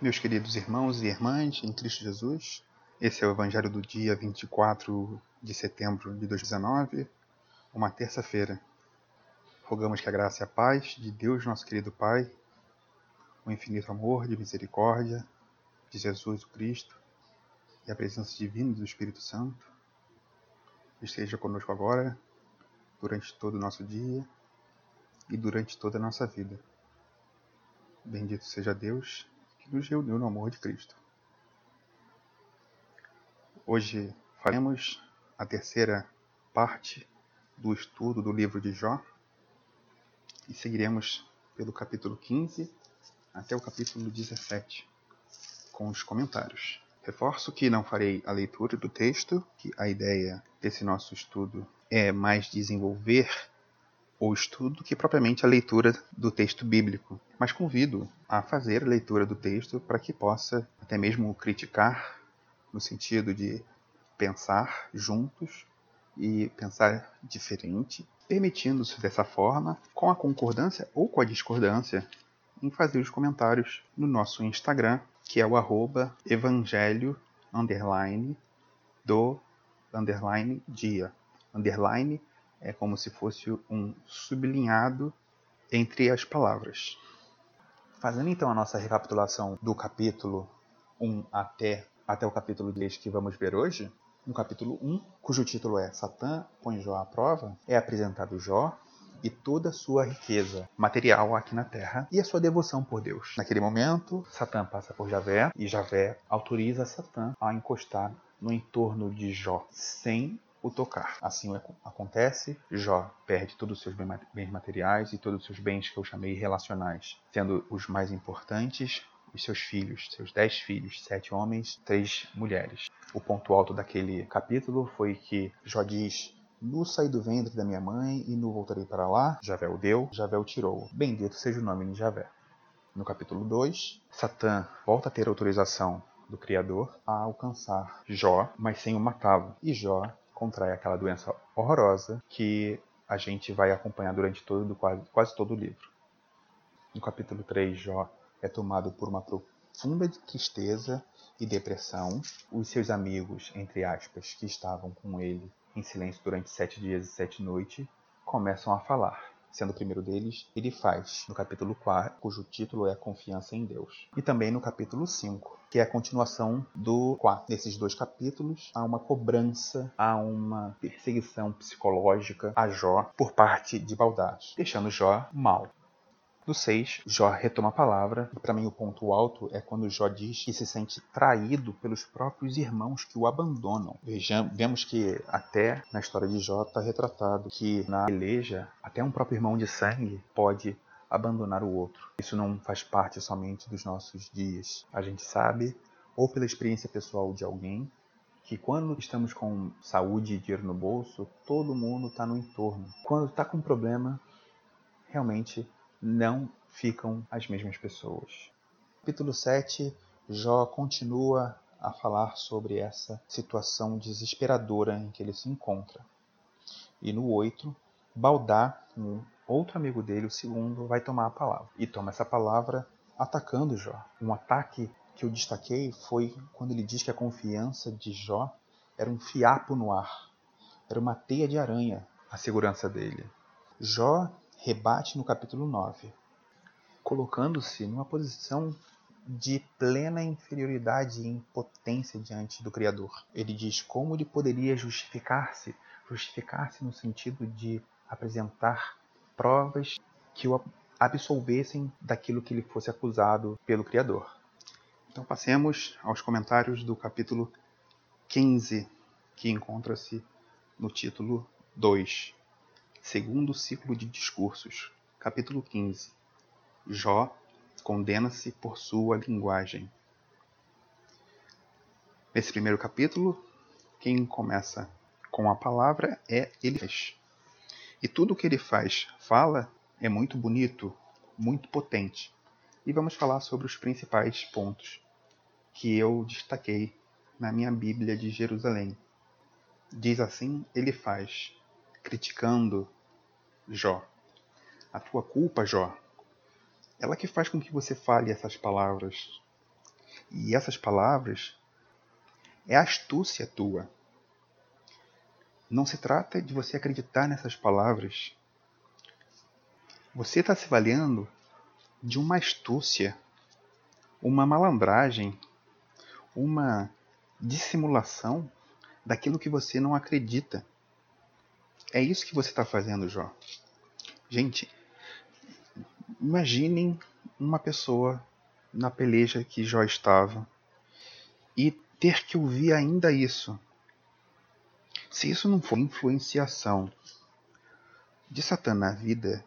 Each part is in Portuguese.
Meus queridos irmãos e irmãs em Cristo Jesus, esse é o Evangelho do dia 24 de setembro de 2019, uma terça-feira. Rogamos que a graça e a paz de Deus, nosso querido Pai, o infinito amor de misericórdia de Jesus o Cristo e a presença divina do Espírito Santo esteja conosco agora, durante todo o nosso dia e durante toda a nossa vida. Bendito seja Deus nos reuniu no amor de Cristo. Hoje faremos a terceira parte do estudo do livro de Jó e seguiremos pelo capítulo 15 até o capítulo 17 com os comentários. Reforço que não farei a leitura do texto, que a ideia desse nosso estudo é mais desenvolver o estudo que propriamente a leitura do texto bíblico, mas convido a fazer a leitura do texto para que possa até mesmo criticar, no sentido de pensar juntos e pensar diferente, permitindo-se dessa forma, com a concordância ou com a discordância, em fazer os comentários no nosso Instagram, que é o arroba evangelho underline do underline dia. Underline é como se fosse um sublinhado entre as palavras. Fazendo então a nossa recapitulação do capítulo 1 até, até o capítulo 10 que vamos ver hoje, no capítulo 1, cujo título é Satã põe Jó à prova, é apresentado Jó e toda a sua riqueza material aqui na terra e a sua devoção por Deus. Naquele momento, Satã passa por Javé e Javé autoriza Satã a encostar no entorno de Jó, sem o tocar. Assim acontece, Jó perde todos os seus bens materiais e todos os seus bens que eu chamei relacionais, sendo os mais importantes os seus filhos, seus dez filhos, sete homens, três mulheres. O ponto alto daquele capítulo foi que Jó diz Nu saí do ventre da minha mãe e nu voltarei para lá. Javé o deu, Javé o tirou. Bendito seja o nome de Javé. No capítulo 2, Satã volta a ter autorização do Criador a alcançar Jó, mas sem o matá-lo. E Jó contrai aquela doença horrorosa que a gente vai acompanhar durante todo, quase, quase todo o livro. No capítulo 3, Jó é tomado por uma profunda tristeza e depressão. Os seus amigos, entre aspas, que estavam com ele em silêncio durante sete dias e sete noites, começam a falar sendo o primeiro deles, ele faz, no capítulo 4, cujo título é Confiança em Deus. E também no capítulo 5, que é a continuação do 4. Nesses dois capítulos, há uma cobrança, há uma perseguição psicológica a Jó por parte de Baldade, deixando Jó mal. No 6, Jó retoma a palavra, e para mim o ponto alto é quando Jó diz que se sente traído pelos próprios irmãos que o abandonam. Vejamos, vemos que até na história de Jó está retratado que na peleja, até um próprio irmão de sangue pode abandonar o outro. Isso não faz parte somente dos nossos dias. A gente sabe, ou pela experiência pessoal de alguém, que quando estamos com saúde e dinheiro no bolso, todo mundo está no entorno. Quando está com problema, realmente não ficam as mesmas pessoas. Capítulo 7, Jó continua a falar sobre essa situação desesperadora em que ele se encontra. E no 8, Baldá, um outro amigo dele, o segundo, vai tomar a palavra. E toma essa palavra atacando Jó. Um ataque que eu destaquei foi quando ele diz que a confiança de Jó era um fiapo no ar, era uma teia de aranha a segurança dele. Jó rebate no capítulo 9, colocando-se numa posição de plena inferioridade e impotência diante do Criador. Ele diz como ele poderia justificar-se, justificar-se no sentido de apresentar provas que o absolvessem daquilo que ele fosse acusado pelo Criador. Então passemos aos comentários do capítulo 15, que encontra-se no título 2, Segundo ciclo de discursos, capítulo 15. Jó condena-se por sua linguagem. Nesse primeiro capítulo, quem começa com a palavra é Elias. E tudo o que ele faz, fala, é muito bonito, muito potente. E vamos falar sobre os principais pontos que eu destaquei na minha Bíblia de Jerusalém. Diz assim: ele faz, criticando Jó. A tua culpa, Jó, ela que faz com que você fale essas palavras. E essas palavras é astúcia tua. Não se trata de você acreditar nessas palavras. Você está se valendo de uma astúcia, uma malandragem, uma dissimulação daquilo que você não acredita. É isso que você está fazendo, Jó. Gente, imaginem uma pessoa na peleja que Jó estava e ter que ouvir ainda isso. Se isso não for influenciação de Satã na vida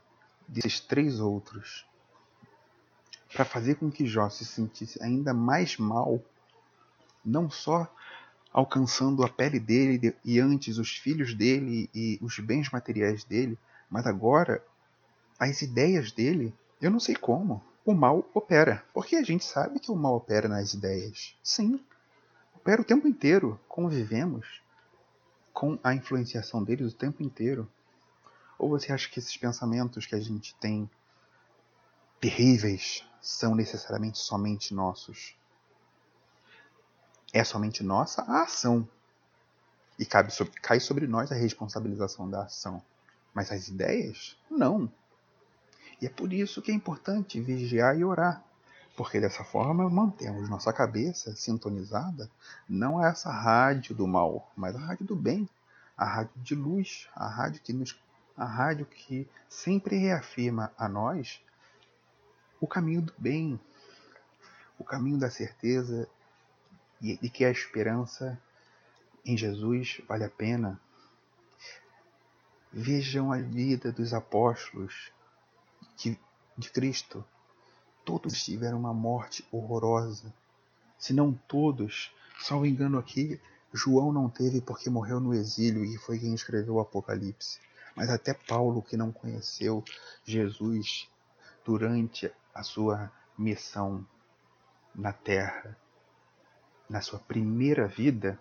desses três outros, para fazer com que Jó se sentisse ainda mais mal, não só alcançando a pele dele e antes os filhos dele e os bens materiais dele, mas agora as ideias dele, eu não sei como. O mal opera, porque a gente sabe que o mal opera nas ideias. Sim, opera o tempo inteiro. Convivemos com a influenciação deles o tempo inteiro. Ou você acha que esses pensamentos que a gente tem terríveis são necessariamente somente nossos? É somente nossa a ação. E cabe sobre, cai sobre nós a responsabilização da ação. Mas as ideias, não. E é por isso que é importante vigiar e orar. Porque dessa forma mantemos nossa cabeça sintonizada não a essa rádio do mal, mas a rádio do bem, a rádio de luz, a rádio que nos a rádio que sempre reafirma a nós o caminho do bem, o caminho da certeza e, e que a esperança em Jesus vale a pena. Vejam a vida dos apóstolos de, de Cristo. Todos tiveram uma morte horrorosa. Se não todos, só o engano aqui, João não teve porque morreu no exílio e foi quem escreveu o Apocalipse. Mas até Paulo, que não conheceu Jesus durante a sua missão na terra, na sua primeira vida,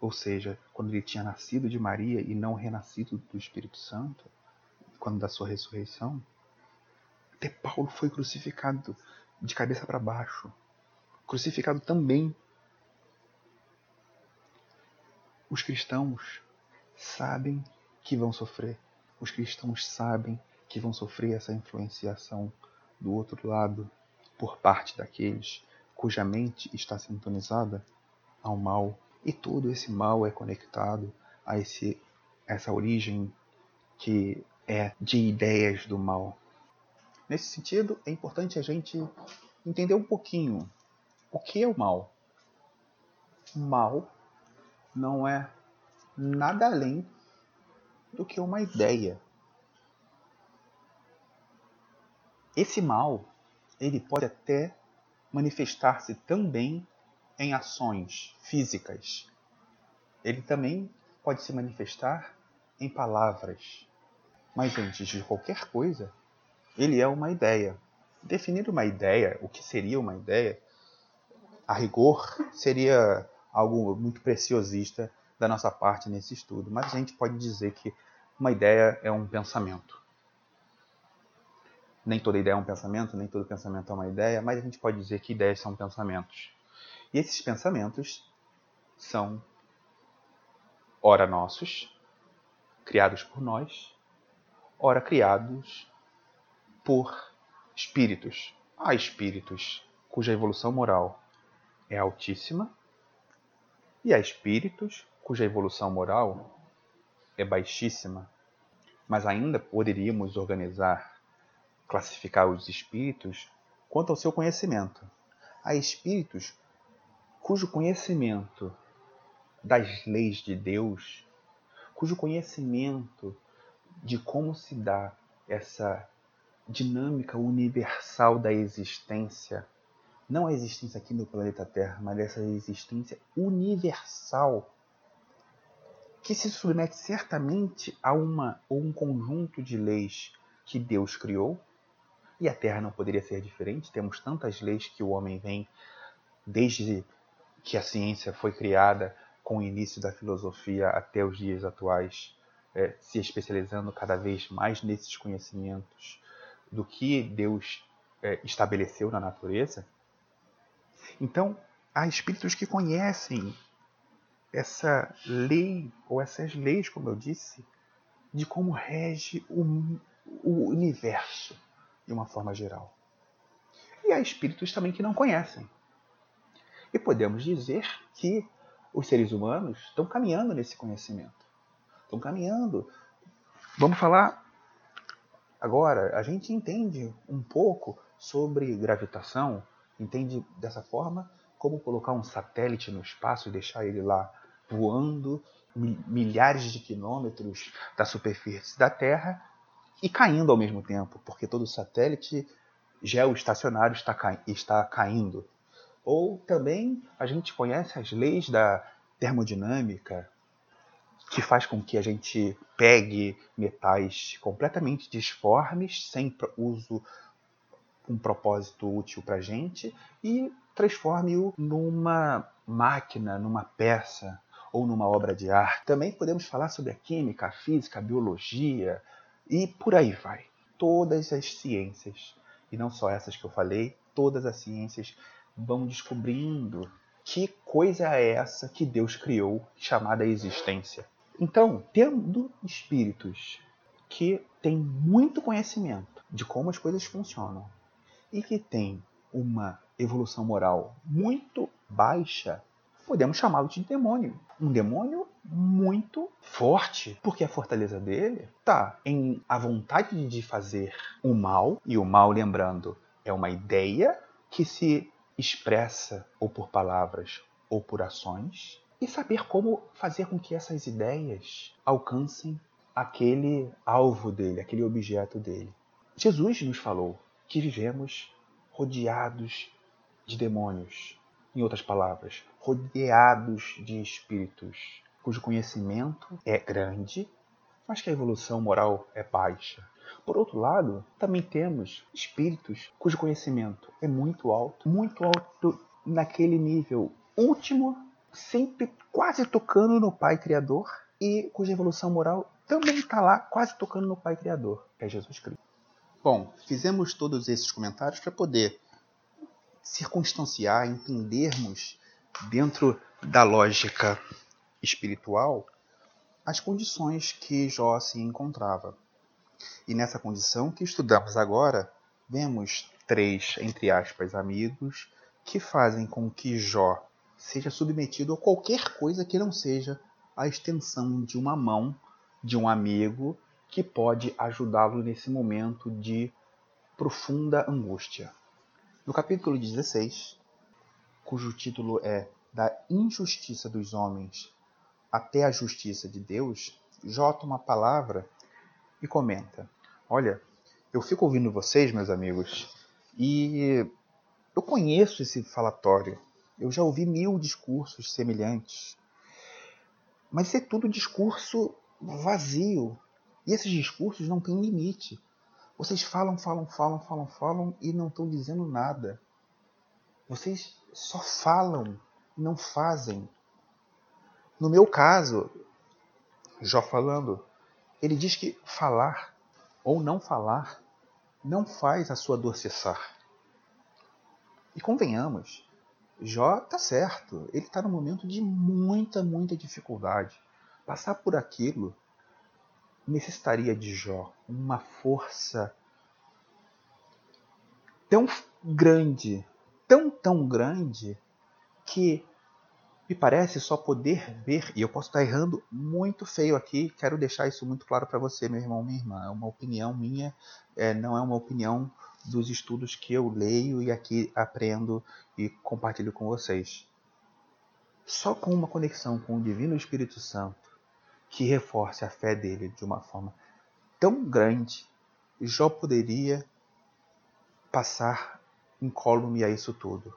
ou seja, quando ele tinha nascido de Maria e não renascido do Espírito Santo, quando da sua ressurreição, até Paulo foi crucificado de cabeça para baixo, crucificado também. Os cristãos sabem que vão sofrer. Os cristãos sabem que vão sofrer essa influenciação do outro lado por parte daqueles cuja mente está sintonizada ao mal, e todo esse mal é conectado a esse, essa origem que é de ideias do mal. Nesse sentido, é importante a gente entender um pouquinho o que é o mal. O mal não é nada além do que uma ideia. Esse mal, ele pode até manifestar-se também em ações físicas. Ele também pode se manifestar em palavras. Mas antes de qualquer coisa, ele é uma ideia. Definir uma ideia, o que seria uma ideia, a rigor, seria algo muito preciosista da nossa parte nesse estudo. Mas a gente pode dizer que uma ideia é um pensamento nem toda ideia é um pensamento, nem todo pensamento é uma ideia, mas a gente pode dizer que ideias são pensamentos. E esses pensamentos são, ora nossos, criados por nós, ora criados por espíritos. Há espíritos cuja evolução moral é altíssima, e há espíritos cuja evolução moral é baixíssima. Mas ainda poderíamos organizar classificar os espíritos quanto ao seu conhecimento. Há espíritos cujo conhecimento das leis de Deus, cujo conhecimento de como se dá essa dinâmica universal da existência, não a existência aqui no planeta Terra, mas essa existência universal que se submete certamente a uma ou um conjunto de leis que Deus criou e a Terra não poderia ser diferente. Temos tantas leis que o homem vem, desde que a ciência foi criada, com o início da filosofia até os dias atuais, é, se especializando cada vez mais nesses conhecimentos do que Deus é, estabeleceu na natureza. Então, há espíritos que conhecem essa lei, ou essas leis, como eu disse, de como rege o, o universo de uma forma geral. E há espíritos também que não conhecem. E podemos dizer que os seres humanos estão caminhando nesse conhecimento. Estão caminhando. Vamos falar agora. A gente entende um pouco sobre gravitação, entende dessa forma como colocar um satélite no espaço e deixar ele lá voando milhares de quilômetros da superfície da Terra e caindo ao mesmo tempo, porque todo satélite geoestacionário está, está caindo. Ou também a gente conhece as leis da termodinâmica, que faz com que a gente pegue metais completamente disformes, sem uso um propósito útil para a gente, e transforme-o numa máquina, numa peça, ou numa obra de arte. Também podemos falar sobre a química, a física, a biologia e por aí vai. Todas as ciências, e não só essas que eu falei, todas as ciências vão descobrindo que coisa é essa que Deus criou chamada existência. Então, tendo espíritos que têm muito conhecimento de como as coisas funcionam e que têm uma evolução moral muito baixa, podemos chamá-lo de demônio. Um demônio muito forte, porque a fortaleza dele está em a vontade de fazer o mal, e o mal, lembrando, é uma ideia que se expressa ou por palavras ou por ações, e saber como fazer com que essas ideias alcancem aquele alvo dele, aquele objeto dele. Jesus nos falou que vivemos rodeados de demônios, em outras palavras, rodeados de espíritos cujo conhecimento é grande, mas que a evolução moral é baixa. Por outro lado, também temos espíritos cujo conhecimento é muito alto, muito alto naquele nível último, sempre quase tocando no Pai Criador, e cuja evolução moral também está lá, quase tocando no Pai Criador, que é Jesus Cristo. Bom, fizemos todos esses comentários para poder circunstanciar, entendermos dentro da lógica espiritual as condições que Jó se encontrava. E nessa condição que estudamos agora, vemos três, entre aspas, amigos que fazem com que Jó seja submetido a qualquer coisa que não seja a extensão de uma mão de um amigo que pode ajudá-lo nesse momento de profunda angústia. No capítulo 16, cujo título é Da injustiça dos homens até a justiça de Deus, Jó uma palavra e comenta: Olha, eu fico ouvindo vocês, meus amigos, e eu conheço esse falatório. Eu já ouvi mil discursos semelhantes. Mas é tudo discurso vazio. E esses discursos não têm limite. Vocês falam, falam, falam, falam, falam e não estão dizendo nada. Vocês só falam não fazem. No meu caso, Jó falando, ele diz que falar ou não falar não faz a sua dor cessar. E convenhamos, Jó está certo, ele está num momento de muita, muita dificuldade. Passar por aquilo necessitaria de Jó uma força tão grande, tão, tão grande, que me parece só poder ver, e eu posso estar errando muito feio aqui, quero deixar isso muito claro para você, meu irmão, minha irmã. É uma opinião minha, é, não é uma opinião dos estudos que eu leio e aqui aprendo e compartilho com vocês. Só com uma conexão com o Divino Espírito Santo, que reforce a fé dele de uma forma tão grande, Jó poderia passar incólume a isso tudo.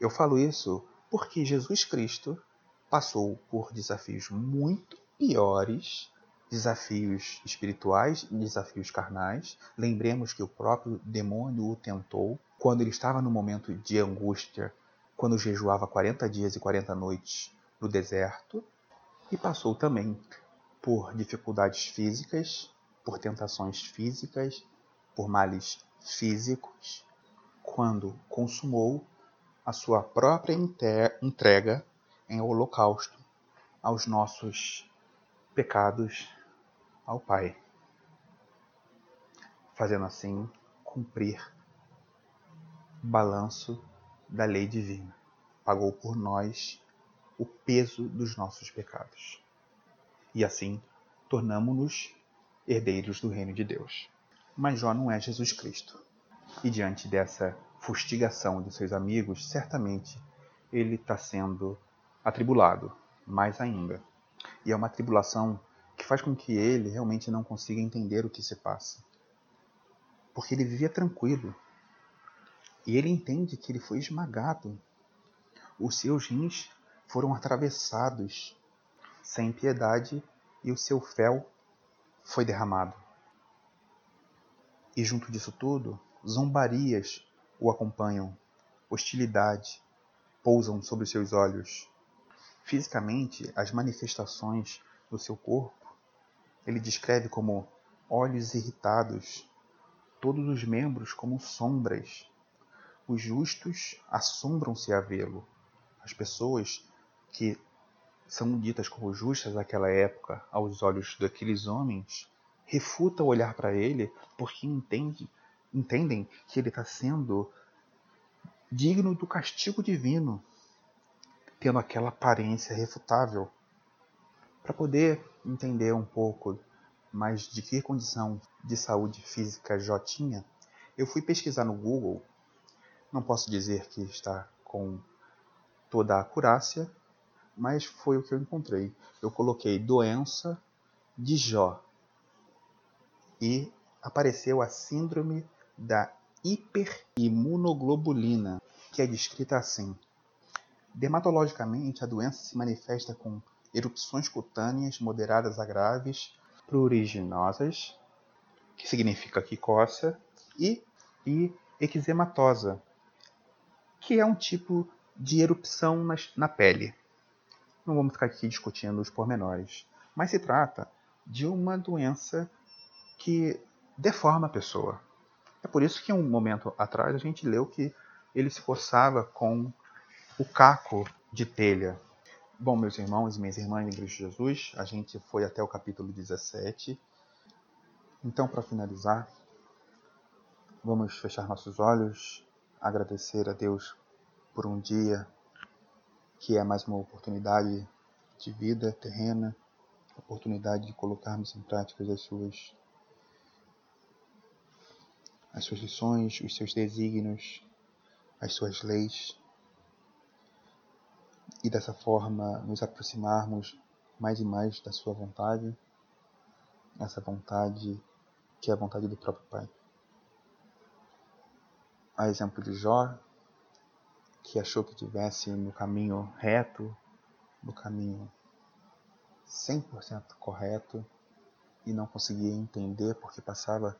Eu falo isso porque Jesus Cristo passou por desafios muito piores, desafios espirituais e desafios carnais. Lembremos que o próprio demônio o tentou quando ele estava no momento de angústia, quando jejuava 40 dias e 40 noites no deserto e passou também por dificuldades físicas, por tentações físicas, por males físicos, quando consumou a sua própria entrega em holocausto aos nossos pecados ao Pai, fazendo assim cumprir o balanço da lei divina. Pagou por nós o peso dos nossos pecados. E assim tornamo-nos herdeiros do reino de Deus. Mas Jó não é Jesus Cristo. E diante dessa fustigação dos seus amigos, certamente ele está sendo atribulado, mais ainda. E é uma tribulação que faz com que ele realmente não consiga entender o que se passa. Porque ele vivia tranquilo. E ele entende que ele foi esmagado. Os seus rins foram atravessados sem piedade e o seu fel foi derramado. E junto disso tudo, zombarias o acompanham, hostilidade pousam sobre os seus olhos. Fisicamente, as manifestações do seu corpo, ele descreve como olhos irritados, todos os membros como sombras. Os justos assombram-se a vê-lo. As pessoas que são ditas como justas naquela época aos olhos daqueles homens, refutam olhar para ele porque entende, entendem que ele está sendo digno do castigo divino, tendo aquela aparência refutável. Para poder entender um pouco mais de que condição de saúde física Jó tinha, eu fui pesquisar no Google. Não posso dizer que está com toda a acurácia, mas foi o que eu encontrei. Eu coloquei doença de Jó e apareceu a síndrome da hiperimunoglobulina, que é descrita assim. Dermatologicamente, a doença se manifesta com erupções cutâneas moderadas a graves, pruriginosas, que significa que coça, e, e eczematosa, que é um tipo de erupção na pele. Não vamos ficar aqui discutindo os pormenores, mas se trata de uma doença que deforma a pessoa. É por isso que um momento atrás a gente leu que ele se coçava com o caco de telha. Bom, meus irmãos e minhas irmãs em Cristo Jesus, a gente foi até o capítulo 17. Então, para finalizar, vamos fechar nossos olhos, agradecer a Deus por um dia que é mais uma oportunidade de vida terrena, oportunidade de colocarmos em prática as suas as suas lições, os seus desígnios, as suas leis e dessa forma nos aproximarmos mais e mais da sua vontade, essa vontade que é a vontade do próprio Pai. A exemplo de Jó, que achou que tivesse no caminho reto, no caminho 100% correto e não conseguia entender porque passava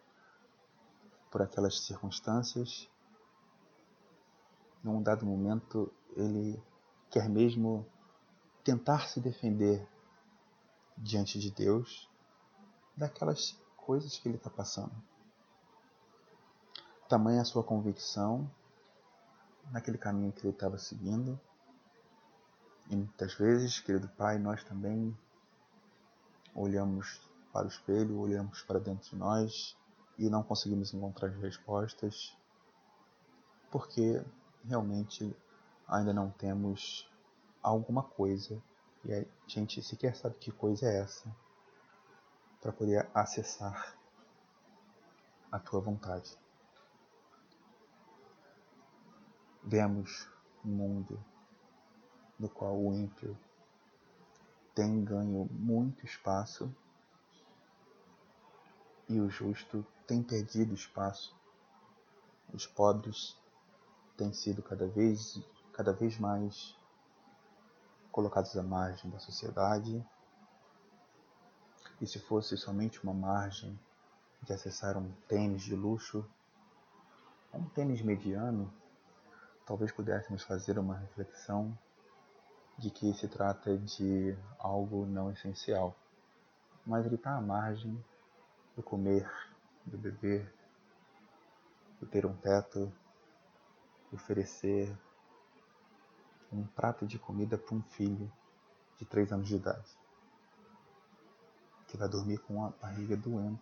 por aquelas circunstâncias. Num dado momento, ele quer mesmo tentar se defender diante de Deus daquelas coisas que ele está passando. Tamanha a sua convicção naquele caminho que ele estava seguindo. E muitas vezes, querido Pai, nós também olhamos para o espelho, olhamos para dentro de nós e não conseguimos encontrar as respostas porque realmente ainda não temos alguma coisa e a gente sequer sabe que coisa é essa para poder acessar a tua vontade. Vemos um mundo no qual o ímpio tem ganho muito espaço e o justo tem perdido espaço. Os pobres têm sido cada vez, cada vez mais colocados à margem da sociedade. E se fosse somente uma margem de acessar um tênis de luxo, um tênis mediano, talvez pudéssemos fazer uma reflexão de que se trata de algo não essencial, mas ele está à margem do comer, do beber, do ter um teto, oferecer um prato de comida para um filho de três anos de idade, que vai dormir com a barriga doendo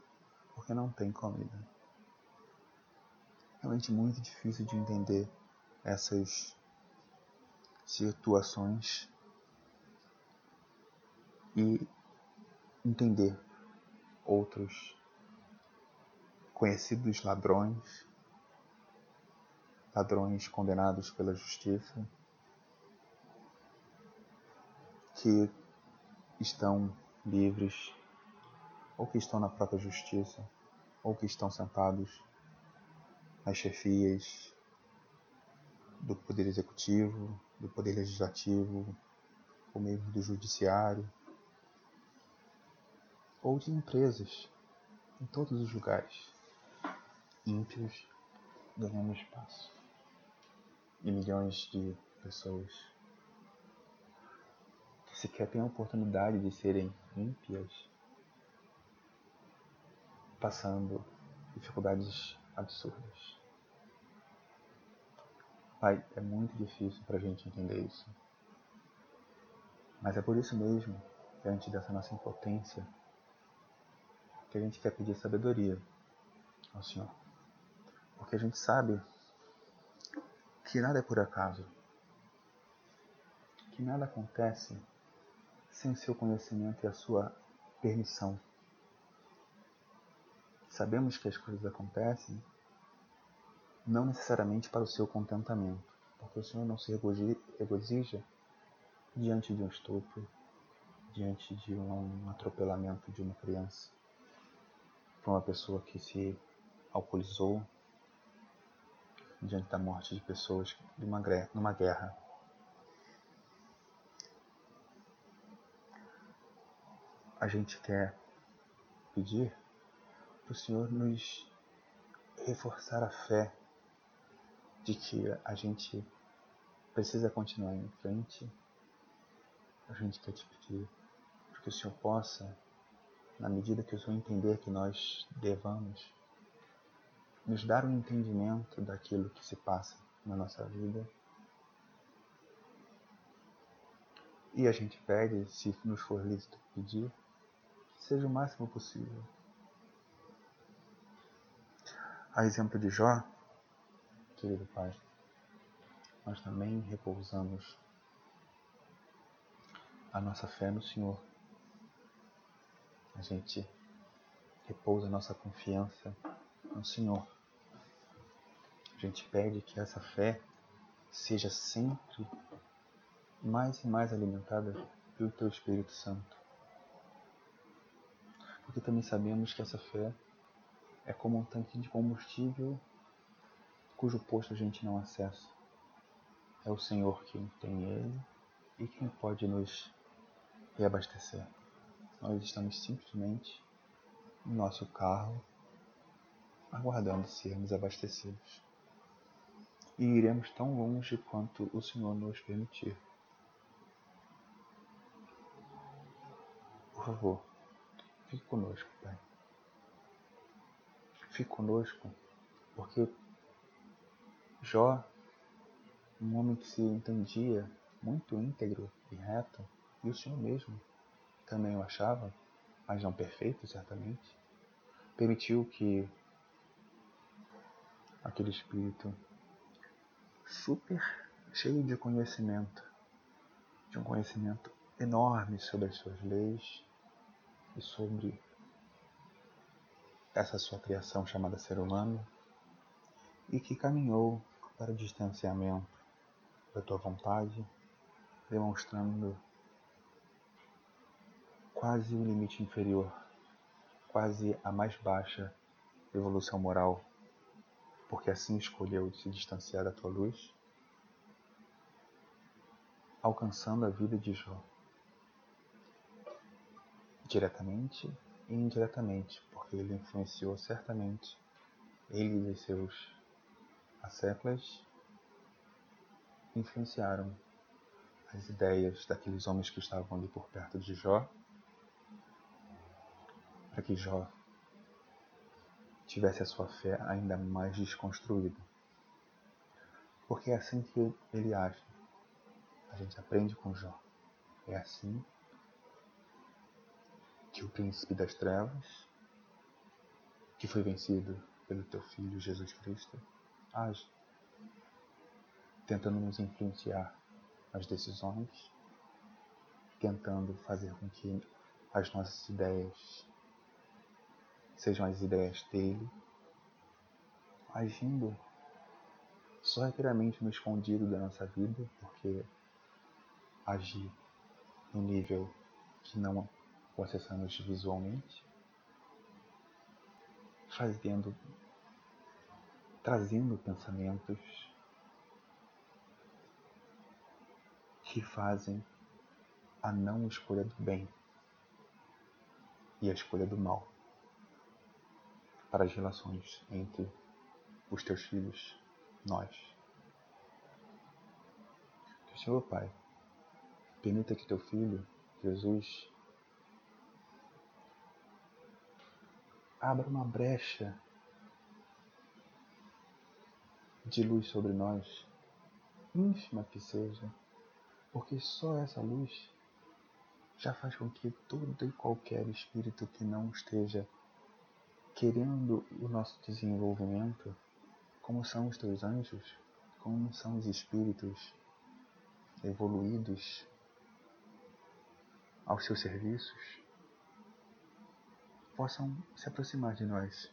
porque não tem comida. Realmente muito difícil de entender essas situações e entender outros conhecidos ladrões, ladrões condenados pela justiça, que estão livres, ou que estão na própria justiça, ou que estão sentados nas chefias do Poder Executivo, do Poder Legislativo, ou mesmo do Judiciário, ou de empresas, em todos os lugares, ímpios ganhando espaço. E milhões de pessoas que sequer têm a oportunidade de serem ímpias, passando dificuldades absurdas. Pai, é muito difícil para a gente entender isso. Mas é por isso mesmo, diante dessa nossa impotência, que a gente quer pedir sabedoria ao Senhor. Porque a gente sabe que nada é por acaso. Que nada acontece sem o seu conhecimento e a sua permissão. Sabemos que as coisas acontecem não necessariamente para o seu contentamento, porque o Senhor não se regozija diante de um estupro, diante de um atropelamento de uma criança, para uma pessoa que se alcoolizou, diante da morte de pessoas numa guerra. A gente quer pedir para o Senhor nos reforçar a fé de que a gente precisa continuar em frente, a gente quer te pedir que o Senhor possa, na medida que o Senhor entender que nós devamos, nos dar um entendimento daquilo que se passa na nossa vida. E a gente pede, se nos for lícito pedir, que seja o máximo possível. A exemplo de Jó, querido Pai, nós também repousamos a nossa fé no Senhor. A gente repousa a nossa confiança no Senhor. A gente pede que essa fé seja sempre mais e mais alimentada pelo Teu Espírito Santo. Porque também sabemos que essa fé é como um tanque de combustível cujo posto a gente não acessa. É o Senhor quem tem ele e quem pode nos reabastecer. Nós estamos simplesmente no nosso carro, aguardando sermos abastecidos. E iremos tão longe quanto o Senhor nos permitir. Por favor, fique conosco, Pai. Fique conosco, porque Jó, um homem que se entendia muito íntegro e reto, e o Senhor mesmo também o achava, mas não perfeito, certamente, permitiu que aquele espírito super cheio de conhecimento, de um conhecimento enorme sobre as suas leis e sobre essa sua criação chamada ser humano, e que caminhou para o distanciamento da tua vontade, demonstrando quase o limite inferior, quase a mais baixa evolução moral, porque assim escolheu se distanciar da tua luz, alcançando a vida de Jó. Diretamente e indiretamente, porque ele influenciou certamente ele e seus as séculos influenciaram as ideias daqueles homens que estavam ali por perto de Jó, para que Jó tivesse a sua fé ainda mais desconstruída. Porque é assim que ele age. gente aprende com Jó. É assim que o príncipe das trevas, que foi vencido pelo teu filho Jesus Cristo, age, tentando nos influenciar as decisões, tentando fazer com que as nossas ideias sejam as ideias dele, agindo só rapidamente no escondido da nossa vida, porque agir no nível que não o acessamos visualmente, fazendo, trazendo pensamentos que fazem a não escolha do bem e a escolha do mal para as relações entre os teus filhos, nós. Que o Senhor Pai permita que teu filho, Jesus, abra uma brecha de luz sobre nós, ínfima que seja, porque só essa luz já faz com que todo e qualquer espírito que não esteja querendo o nosso desenvolvimento, como são os teus anjos, como são os espíritos evoluídos aos seus serviços, possam se aproximar de nós.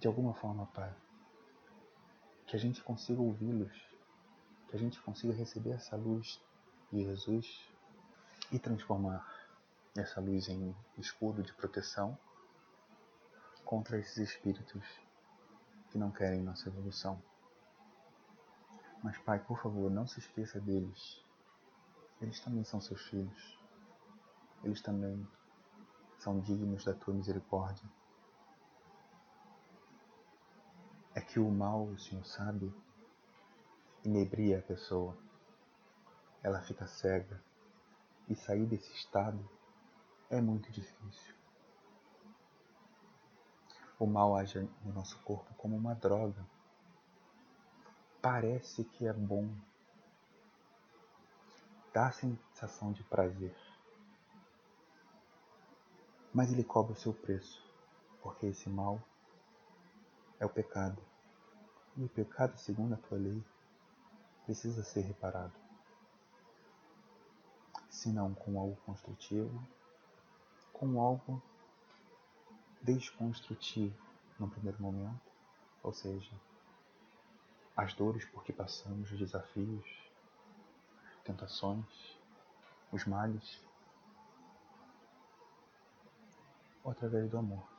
De alguma forma, Pai, que a gente consiga ouvi-los, que a gente consiga receber essa luz de Jesus e transformar essa luz em escudo de proteção contra esses espíritos que não querem nossa evolução. Mas, Pai, por favor, não se esqueça deles. Eles também são seus filhos. Eles também são dignos da tua misericórdia. É que o mal, o Senhor sabe, inebria a pessoa. Ela fica cega. E sair desse estado é muito difícil. O mal age no nosso corpo como uma droga. Parece que é bom. Dá sensação de prazer. Mas ele cobra o seu preço, porque esse mal é o pecado. E o pecado, segundo a tua lei, precisa ser reparado. Se não com algo construtivo, com algo desconstrutivo no primeiro momento, ou seja, as dores por que passamos, os desafios, tentações, os males, ou através do amor,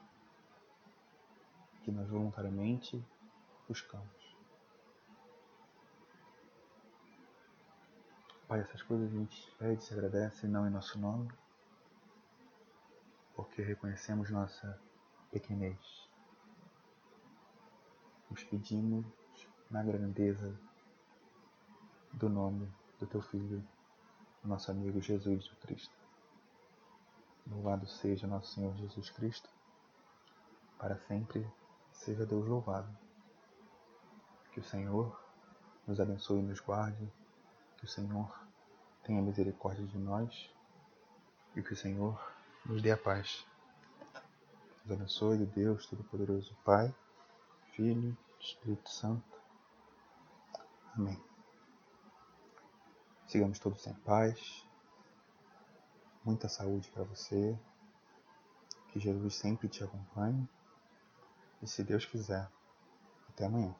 que nós voluntariamente buscamos. Pai, essas coisas a gente pede se agradece, não em nosso nome, porque reconhecemos nossa pequenez. Nos pedimos na grandeza do nome do teu Filho, nosso amigo Jesus Cristo. Louvado seja nosso Senhor Jesus Cristo, para sempre seja Deus louvado. Que o Senhor nos abençoe e nos guarde, que o Senhor tenha misericórdia de nós e que o Senhor nos dê a paz. Nos abençoe, Deus Todo-Poderoso, Pai, Filho, Espírito Santo. Amém. Sigamos todos em paz. Muita saúde para você. Que Jesus sempre te acompanhe. E se Deus quiser, até amanhã.